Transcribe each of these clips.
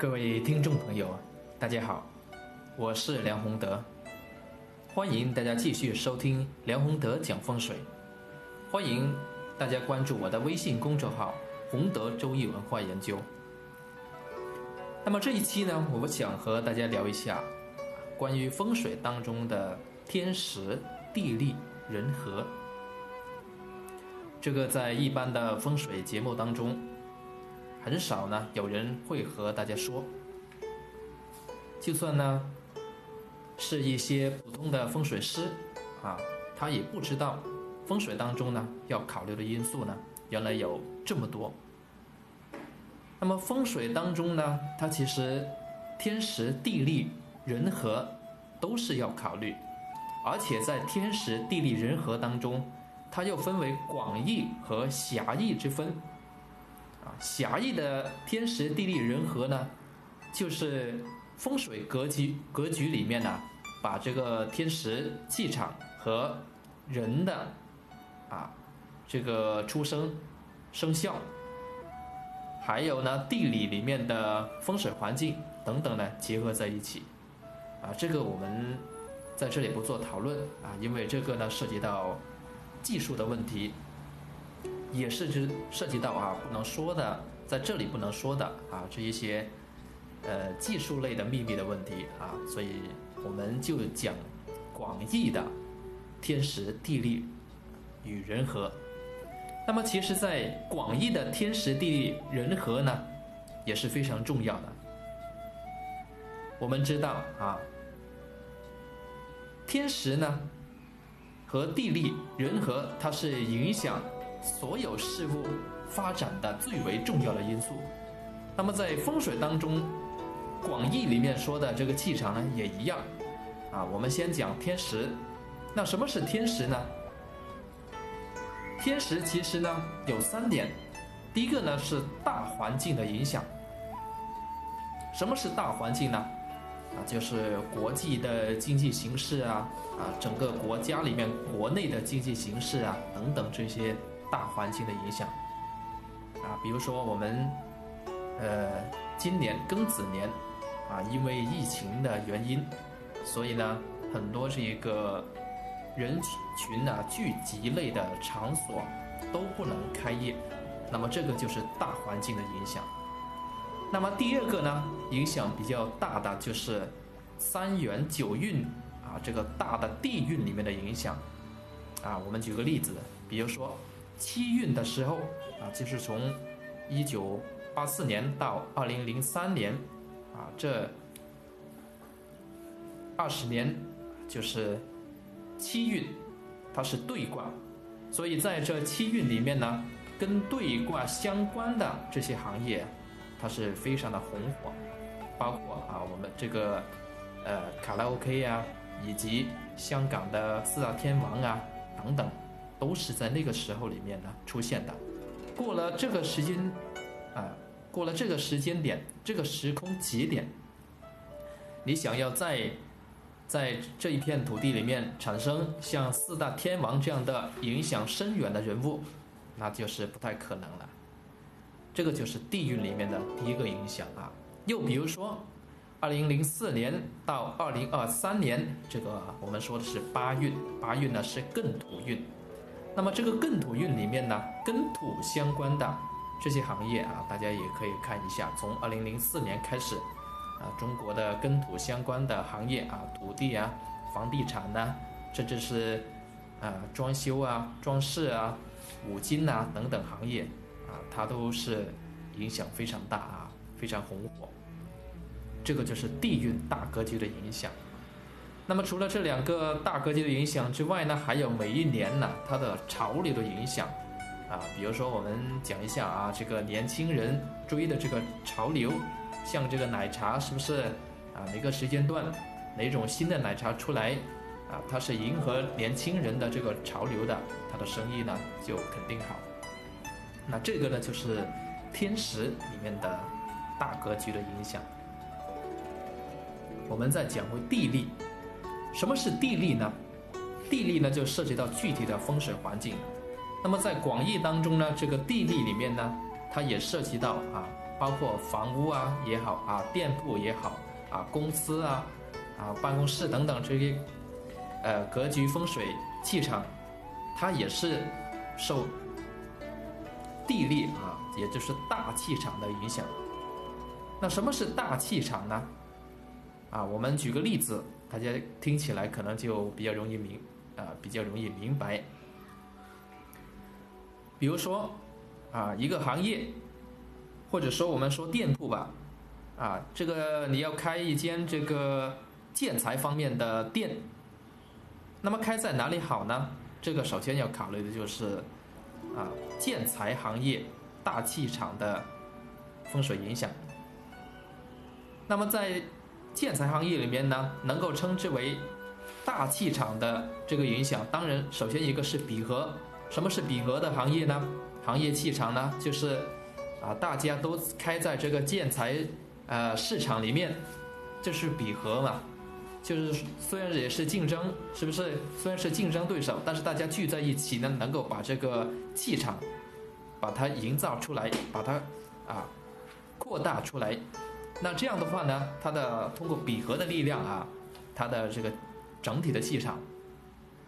各位听众朋友，大家好，我是梁宏德，欢迎大家继续收听梁宏德讲风水，欢迎大家关注我的微信公众号“宏德周易文化研究”。那么这一期呢，我想和大家聊一下关于风水当中的天时、地利、人和。这个在一般的风水节目当中。很少呢，有人会和大家说。就算呢，是一些普通的风水师，啊，他也不知道风水当中呢要考虑的因素呢，原来有这么多。那么风水当中呢，它其实天时、地利、人和都是要考虑，而且在天时、地利、人和当中，它又分为广义和狭义之分。啊，狭义的天时地利人和呢，就是风水格局格局里面呢，把这个天时气场和人的啊这个出生生肖，还有呢地理里面的风水环境等等呢结合在一起。啊，这个我们在这里不做讨论啊，因为这个呢涉及到技术的问题。也是指涉及到啊不能说的，在这里不能说的啊这一些，呃技术类的秘密的问题啊，所以我们就讲广义的天时地利与人和。那么其实，在广义的天时地利人和呢，也是非常重要的。我们知道啊，天时呢和地利人和，它是影响。所有事物发展的最为重要的因素，那么在风水当中，广义里面说的这个气场呢也一样，啊，我们先讲天时，那什么是天时呢？天时其实呢有三点，第一个呢是大环境的影响，什么是大环境呢？啊，就是国际的经济形势啊，啊，整个国家里面国内的经济形势啊等等这些。大环境的影响，啊，比如说我们，呃，今年庚子年，啊，因为疫情的原因，所以呢，很多这个人群啊聚集类的场所都不能开业，那么这个就是大环境的影响。那么第二个呢，影响比较大的就是三元九运啊，这个大的地运里面的影响，啊，我们举个例子，比如说。七运的时候啊，就是从一九八四年到二零零三年啊，这二十年就是七运，它是对卦，所以在这七运里面呢，跟对卦相关的这些行业，它是非常的红火，包括啊我们这个呃卡拉 OK 啊，以及香港的四大天王啊等等。都是在那个时候里面呢出现的。过了这个时间，啊，过了这个时间点，这个时空节点，你想要在在这一片土地里面产生像四大天王这样的影响深远的人物，那就是不太可能了。这个就是地运里面的第一个影响啊。又比如说，二零零四年到二零二三年，这个我们说的是八运，八运呢是艮土运。那么这个艮土运里面呢，跟土相关的这些行业啊，大家也可以看一下。从二零零四年开始，啊，中国的跟土相关的行业啊，土地啊、房地产呐，甚至是啊装修啊、装饰啊、五金呐等等行业啊，它都是影响非常大啊，非常红火。这个就是地运大格局的影响。那么除了这两个大格局的影响之外呢，还有每一年呢它的潮流的影响，啊，比如说我们讲一下啊，这个年轻人追的这个潮流，像这个奶茶是不是啊？哪个时间段哪种新的奶茶出来啊？它是迎合年轻人的这个潮流的，它的生意呢就肯定好。那这个呢就是天时里面的大格局的影响。我们再讲回地利。什么是地利呢？地利呢就涉及到具体的风水环境。那么在广义当中呢，这个地利里面呢，它也涉及到啊包括房屋啊也好啊，店铺也好啊，公司啊啊，办公室等等这些，呃，格局风水气场，它也是受地利啊，也就是大气场的影响。那什么是大气场呢？啊，我们举个例子，大家听起来可能就比较容易明啊，比较容易明白。比如说啊，一个行业，或者说我们说店铺吧，啊，这个你要开一间这个建材方面的店，那么开在哪里好呢？这个首先要考虑的就是啊，建材行业大气场的风水影响。那么在建材行业里面呢，能够称之为大气场的这个影响，当然首先一个是比合。什么是比合的行业呢？行业气场呢，就是啊，大家都开在这个建材呃市场里面，这是比合嘛。就是虽然也是竞争，是不是？虽然是竞争对手，但是大家聚在一起呢，能够把这个气场把它营造出来，把它啊扩大出来。那这样的话呢，它的通过笔合的力量啊，它的这个整体的气场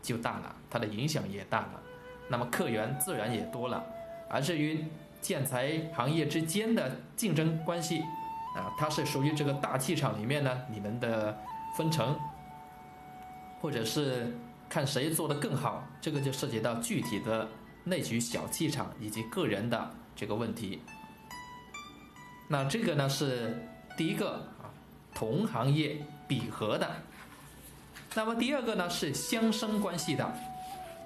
就大了，它的影响也大了，那么客源自然也多了。而至于建材行业之间的竞争关系啊，它是属于这个大气场里面呢，你们的分成，或者是看谁做的更好，这个就涉及到具体的内局小气场以及个人的这个问题。那这个呢是。第一个啊，同行业比合的，那么第二个呢是相生关系的，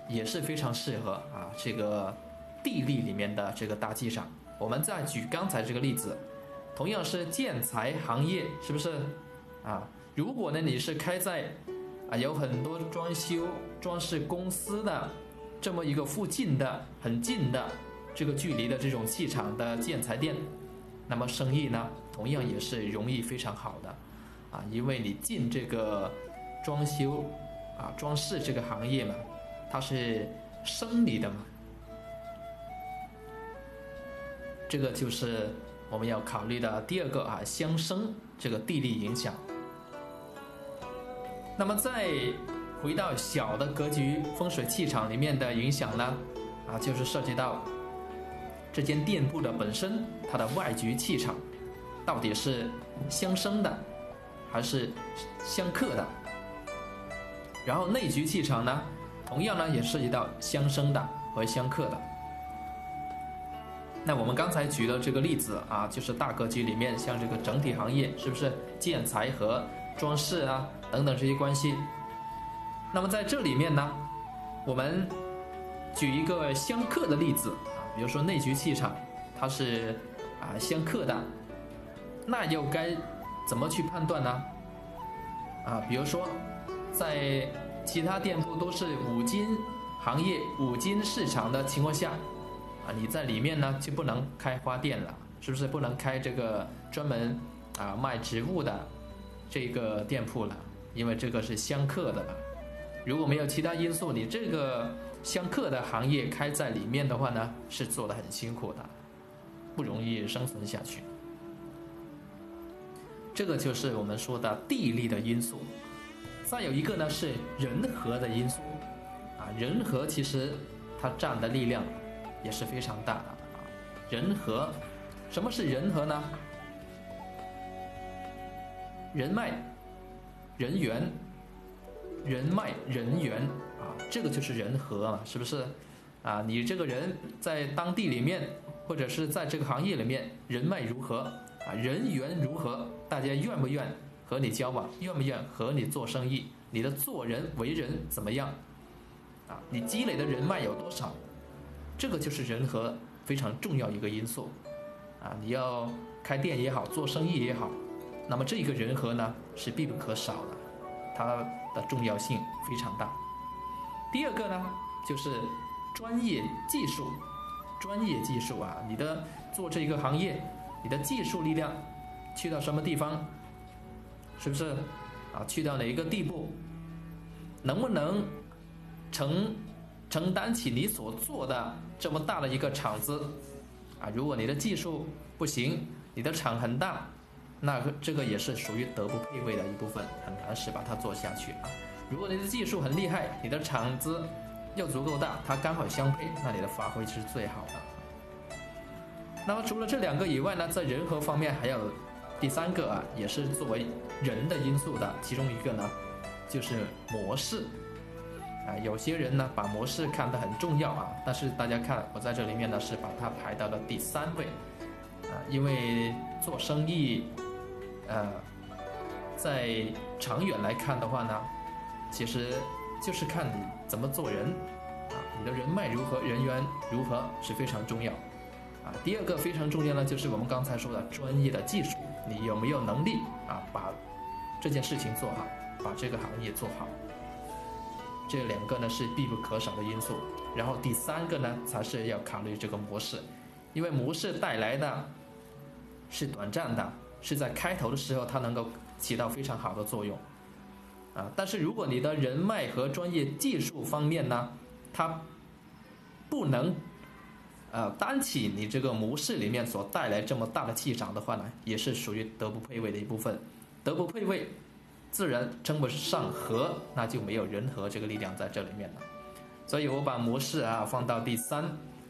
也是非常适合啊这个地利里面的这个大气场。我们再举刚才这个例子，同样是建材行业，是不是啊？如果呢你是开在啊有很多装修装饰公司的这么一个附近的很近的这个距离的这种气场的建材店，那么生意呢？同样也是容易非常好的，啊，因为你进这个装修啊装饰这个行业嘛，它是生理的嘛，这个就是我们要考虑的第二个啊相生这个地利影响。那么再回到小的格局风水气场里面的影响呢，啊，就是涉及到这间店铺的本身它的外局气场。到底是相生的，还是相克的？然后内局气场呢，同样呢也涉及到相生的和相克的。那我们刚才举的这个例子啊，就是大格局里面，像这个整体行业，是不是建材和装饰啊等等这些关系？那么在这里面呢，我们举一个相克的例子啊，比如说内局气场，它是啊相克的。那又该怎么去判断呢？啊，比如说，在其他店铺都是五金行业、五金市场的情况下，啊，你在里面呢就不能开花店了，是不是不能开这个专门啊卖植物的这个店铺了？因为这个是相克的了。如果没有其他因素，你这个相克的行业开在里面的话呢，是做的很辛苦的，不容易生存下去。这个就是我们说的地利的因素，再有一个呢是人和的因素，啊，人和其实它占的力量也是非常大的啊。人和，什么是人和呢？人脉、人缘、人脉、人缘啊，这个就是人和嘛，是不是？啊，你这个人在当地里面，或者是在这个行业里面，人脉如何？啊，人缘如何？大家愿不愿和你交往？愿不愿和你做生意？你的做人为人怎么样？啊，你积累的人脉有多少？这个就是人和非常重要一个因素。啊，你要开店也好，做生意也好，那么这一个人和呢是必不可少的，它的重要性非常大。第二个呢，就是专业技术，专业技术啊，你的做这一个行业。你的技术力量去到什么地方，是不是啊？去到哪一个地步，能不能承承担起你所做的这么大的一个厂子啊？如果你的技术不行你的场很大，那这个也是属于德不配位的一部分，很难使把它做下去啊。如果你的技术很厉害，你的场子又足够大，它刚好相配，那你的发挥是最好的。那么除了这两个以外呢，在人和方面还有第三个啊，也是作为人的因素的，其中一个呢就是模式。啊，有些人呢把模式看得很重要啊，但是大家看我在这里面呢是把它排到了第三位，啊，因为做生意，呃，在长远来看的话呢，其实就是看你怎么做人，啊，你的人脉如何，人缘如何是非常重要，啊，第二个非常重要呢就是我们刚才说的专业的技术，你有没有能力啊把这件事情做好，把这个行业做好。这两个呢是必不可少的因素，然后第三个呢才是要考虑这个模式，因为模式带来的是短暂的，是在开头的时候它能够起到非常好的作用，啊，但是如果你的人脉和专业技术方面呢，它不能呃担起你这个模式里面所带来这么大的气场的话呢，也是属于德不配位的一部分，德不配位。自然称不上和，那就没有人和这个力量在这里面了。所以我把模式啊放到第三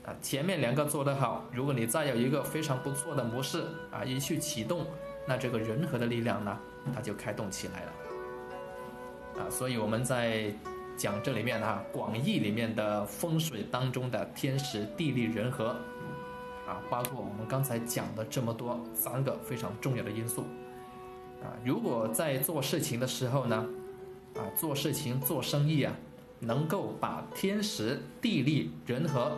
啊，前面两个做得好，如果你再有一个非常不错的模式啊，一去启动，那这个人和的力量呢，它就开动起来了。啊，所以我们在讲这里面啊，广义里面的风水当中的天时地利人和啊，包括我们刚才讲的这么多三个非常重要的因素。啊，如果在做事情的时候呢，啊，做事情做生意啊，能够把天时地利人和，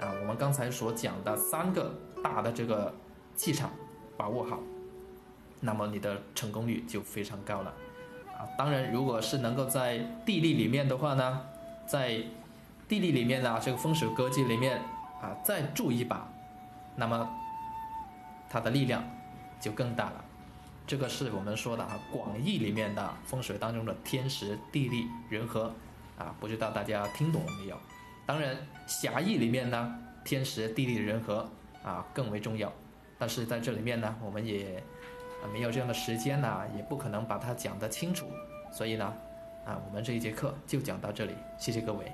啊，我们刚才所讲的三个大的这个气场把握好，那么你的成功率就非常高了。当然，如果是能够在地利里面的话呢，在地利里面呢，这个风水格局里面啊，再助一把，那么它的力量就更大了。这个是我们说的啊，广义里面的风水当中的天时地利人和，啊，不知道大家听懂了没有？当然，狭义里面呢，天时地利人和啊更为重要。但是在这里面呢，我们也没有这样的时间呢，也不可能把它讲得清楚。所以呢，啊，我们这一节课就讲到这里，谢谢各位。